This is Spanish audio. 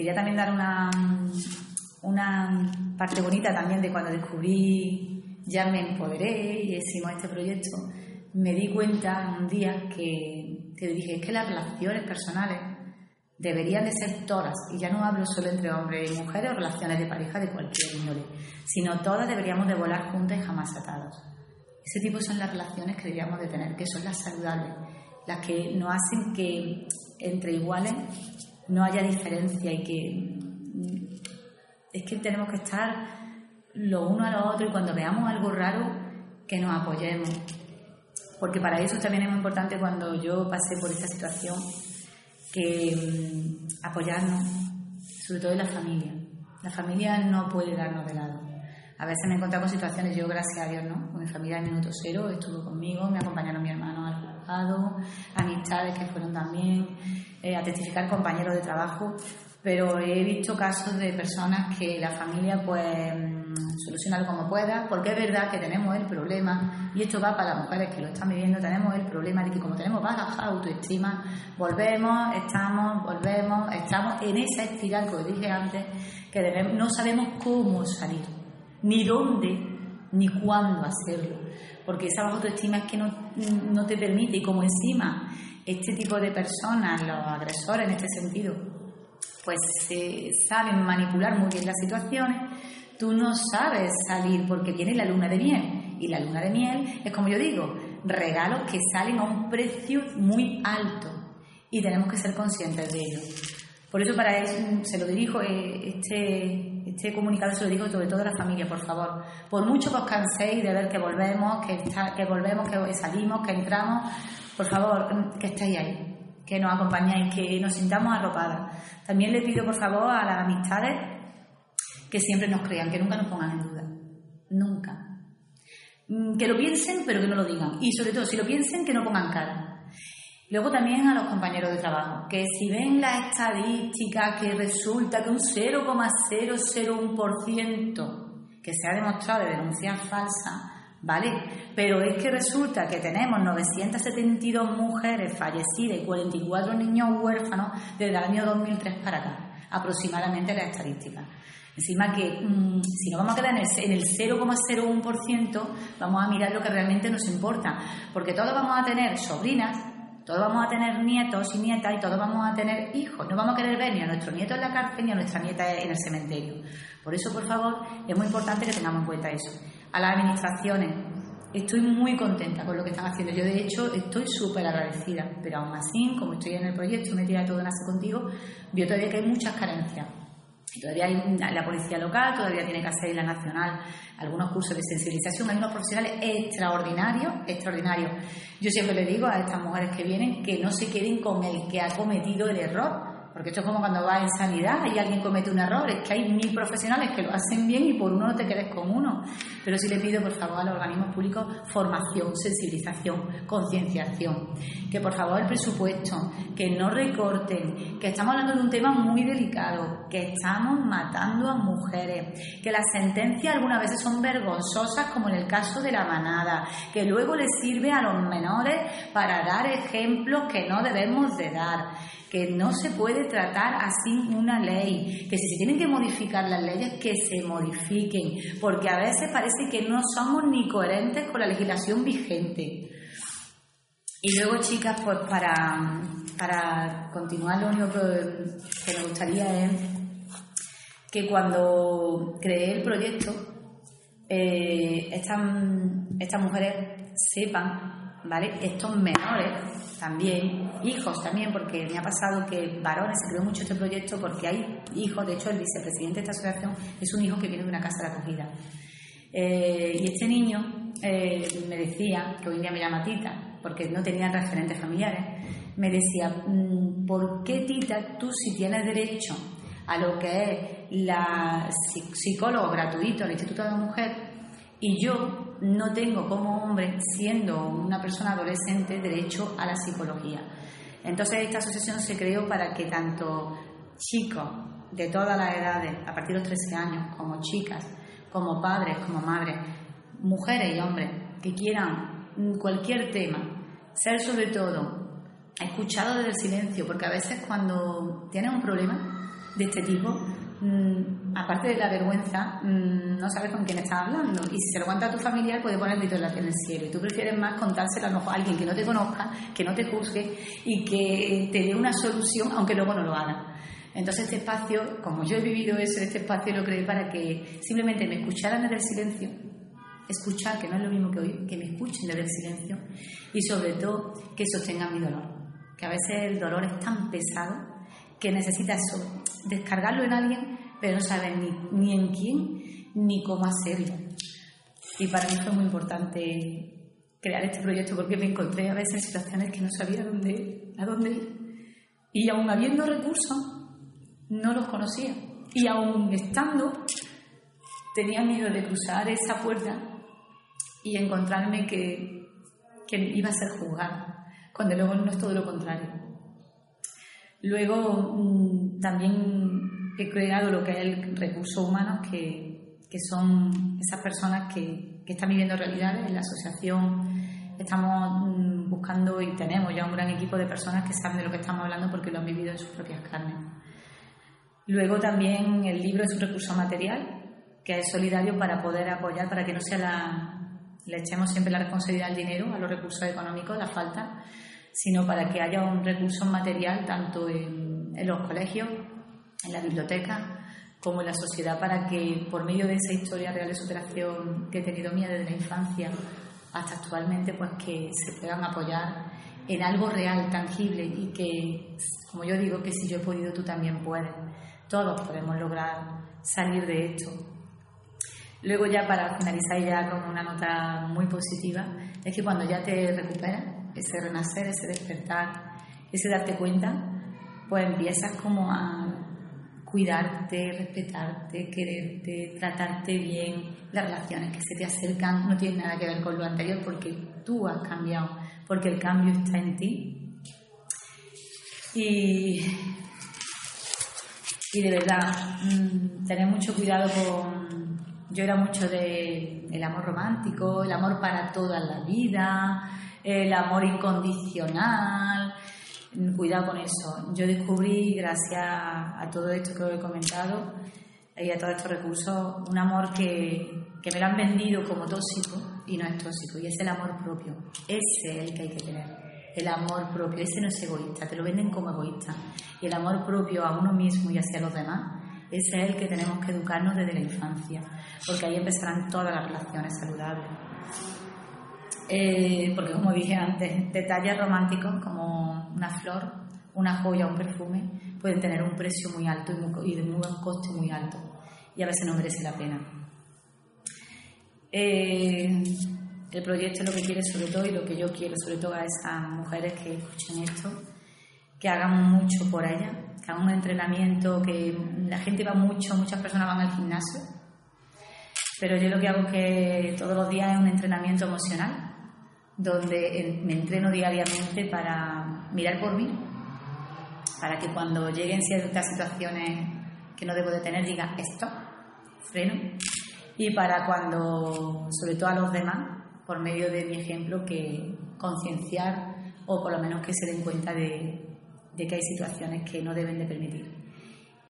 quería también dar una, una parte bonita también de cuando descubrí, ya me empoderé y hicimos este proyecto, me di cuenta un día que, que dije, es que las relaciones personales deberían de ser todas, y ya no hablo solo entre hombres y mujeres o relaciones de pareja de cualquier índole, sino todas deberíamos de volar juntas y jamás atados. Ese tipo son las relaciones que deberíamos de tener, que son las saludables, las que nos hacen que entre iguales no haya diferencia y que mm, es que tenemos que estar lo uno a lo otro y cuando veamos algo raro que nos apoyemos. Porque para eso también es muy importante cuando yo pasé por esta situación que mm, apoyarnos, sobre todo en la familia. La familia no puede darnos de lado. A veces me he encontrado con situaciones, yo gracias a Dios, ¿no? Con mi familia en minuto cero estuvo conmigo, me acompañaron mi hermano juzgado, amistades que fueron también, eh, a testificar compañeros de trabajo, pero he visto casos de personas que la familia pues mm, soluciona como pueda, porque es verdad que tenemos el problema, y esto va para las mujeres que lo están viviendo, tenemos el problema de que como tenemos baja autoestima, volvemos, estamos, volvemos, estamos en esa espiral que dije antes, que no sabemos cómo salir, ni dónde, ni cuándo hacerlo, porque esa baja autoestima es que no, no te permite, y como encima este tipo de personas, los agresores en este sentido, pues saben manipular muy bien las situaciones, tú no sabes salir porque viene la luna de miel. Y la luna de miel es como yo digo, regalos que salen a un precio muy alto y tenemos que ser conscientes de ello. Por eso para eso se lo dirijo, eh, este, este comunicado se lo digo sobre todo a la familia, por favor. Por mucho que os canséis de ver que volvemos, que, que volvemos, que salimos, que entramos, por favor, que estéis ahí que nos acompañáis, que nos sintamos arropadas. También le pido, por favor, a las amistades que siempre nos crean, que nunca nos pongan en duda. Nunca. Mm, que lo piensen, pero que no lo digan. Y sobre todo, si lo piensen, que no pongan cara. Luego también a los compañeros de trabajo, que si ven la estadística que resulta que un 0,001% que se ha demostrado de denuncia falsa, ¿vale? Pero es que resulta que tenemos 972 mujeres fallecidas y 44 niños huérfanos desde el año 2003 para acá, aproximadamente la estadística. Encima que mm, si no vamos a quedar en el, 0,01%, vamos a mirar lo que realmente nos importa, porque todos vamos a tener sobrinas, todos vamos a tener nietos y nietas y todos vamos a tener hijos. No vamos a querer ver ni a nuestro nieto en la cárcel ni a nuestra nieta en el cementerio. Por eso, por favor, es muy importante que tengamos en cuenta eso a las administraciones. Estoy muy contenta con lo que están haciendo. Yo, de hecho, estoy súper agradecida, pero aún así, como estoy en el proyecto Metida Todo Nace Contigo, veo todavía que hay muchas carencias. Todavía hay la policía local, todavía tiene que hacer la nacional algunos cursos de sensibilización. Hay unos profesionales extraordinarios, extraordinarios. Yo siempre le digo a estas mujeres que vienen que no se queden con el que ha cometido el error, porque esto es como cuando vas en sanidad y alguien comete un error, es que hay mil profesionales que lo hacen bien y por uno no te quedes con uno. Pero sí le pido, por favor, a los organismos públicos formación, sensibilización, concienciación. Que por favor el presupuesto, que no recorten, que estamos hablando de un tema muy delicado, que estamos matando a mujeres, que las sentencias algunas veces son vergonzosas, como en el caso de la manada, que luego les sirve a los menores para dar ejemplos que no debemos de dar que no se puede tratar así una ley, que si se tienen que modificar las leyes, que se modifiquen, porque a veces parece que no somos ni coherentes con la legislación vigente. Y luego, chicas, pues para, para continuar, lo único que, me gustaría es que cuando creé el proyecto, eh, estas, estas mujeres sepan, ¿vale? Estos menores también, hijos también, porque me ha pasado que varones, se creó mucho este proyecto porque hay hijos, de hecho el vicepresidente de esta asociación es un hijo que viene de una casa de acogida. Eh, y este niño eh, me decía, que hoy en día me llama Tita, porque no tenía referentes familiares, me decía, mm, ¿por qué Tita tú si tienes derecho a lo que es la psicólogo gratuito el Instituto de la Mujer y yo no tengo como hombre, siendo una persona adolescente, derecho a la psicología. Entonces esta asociación se creó para que tanto chicos de todas las edades, a partir de los 13 años, como chicas, como padres, como madres, mujeres y hombres, que quieran cualquier tema, ser sobre todo escuchados desde el silencio, porque a veces cuando tienes un problema, de este tipo, mm, aparte de la vergüenza, mm, no sabes con quién estás hablando. Y si se lo cuenta a tu familiar, puede poner grito en el cielo. Y tú prefieres más contárselo a alguien que no te conozca, que no te juzgue y que te dé una solución, aunque luego no lo haga. Entonces este espacio, como yo he vivido eso, este espacio lo creé para que simplemente me escucharan desde el silencio, escuchar, que no es lo mismo que oír, que me escuchen desde el silencio y sobre todo que sostengan mi dolor. Que a veces el dolor es tan pesado que necesitas eso, descargarlo en alguien, pero no sabes ni, ni en quién ni cómo hacerlo. Y para mí fue muy importante crear este proyecto porque me encontré a veces en situaciones que no sabía dónde, a dónde ir. Y aún habiendo recursos, no los conocía. Y aún estando, tenía miedo de cruzar esa puerta y encontrarme que, que iba a ser juzgada, cuando luego no es todo lo contrario. Luego mm, también he creado lo que es el recurso humano, que, que son esas personas que, que, están viviendo realidades. En la asociación estamos mm, buscando y tenemos ya un gran equipo de personas que saben de lo que estamos hablando porque lo han vivido en sus propias carnes. Luego también el libro es un recurso material que es solidario para poder apoyar, para que no sea la, le echemos siempre la responsabilidad al dinero, a los recursos económicos, la falta, sino para que haya un recurso material tanto en, los colegios, en la biblioteca, como en la sociedad, para que por medio de esa historia real de superación que he tenido mía desde la infancia hasta actualmente, pues que se puedan apoyar en algo real, tangible y que, como yo digo, que si yo he podido, tú también puedes. Todos podemos lograr salir de esto. Luego ya para finalizar ya con una nota muy positiva, es que cuando ya te recuperas, ese renacer, ese despertar, ese darte cuenta, pues empiezas como a cuidarte, respetarte, quererte, tratarte bien. Las relaciones que se te acercan no tienen nada que ver con lo anterior porque tú has cambiado, porque el cambio está en ti. Y, y de verdad, mm, tener mucho cuidado con... Yo era mucho de amor romántico, el amor para toda la vida, el amor incondicional. Cuidado con eso. Yo descubrí, gracias a todo esto que os he comentado y a todos estos recursos, un amor que, que me lo han vendido como tóxico y no es tóxico, y es el amor propio. Ese es el que hay que tener el amor propio, ese no es egoísta, te lo venden como egoísta. Y el amor propio a uno mismo y hacia los demás, ese es el que tenemos que educarnos desde la infancia, porque ahí empezarán todas las relaciones saludables. Eh, porque como dije antes, detalles románticos como una flor, una joya, un perfume, pueden tener un precio muy alto y, de un coste muy alto y a veces no merece la pena. Eh, el proyecto lo que quiere sobre todo y lo que yo quiero sobre todo a esas mujeres que escuchen esto, que hagan mucho por ella, que hagan un entrenamiento, que la gente va mucho, muchas personas van al gimnasio, pero yo lo que hago que todos los días es un entrenamiento emocional donde me entreno diariamente para mirar por mí, para que cuando lleguen ciertas situaciones que no debo de tener diga esto, freno, y para cuando, sobre todo a los demás, por medio de mi ejemplo, que concienciar o por lo menos que se den cuenta de, de que hay situaciones que no deben de permitir.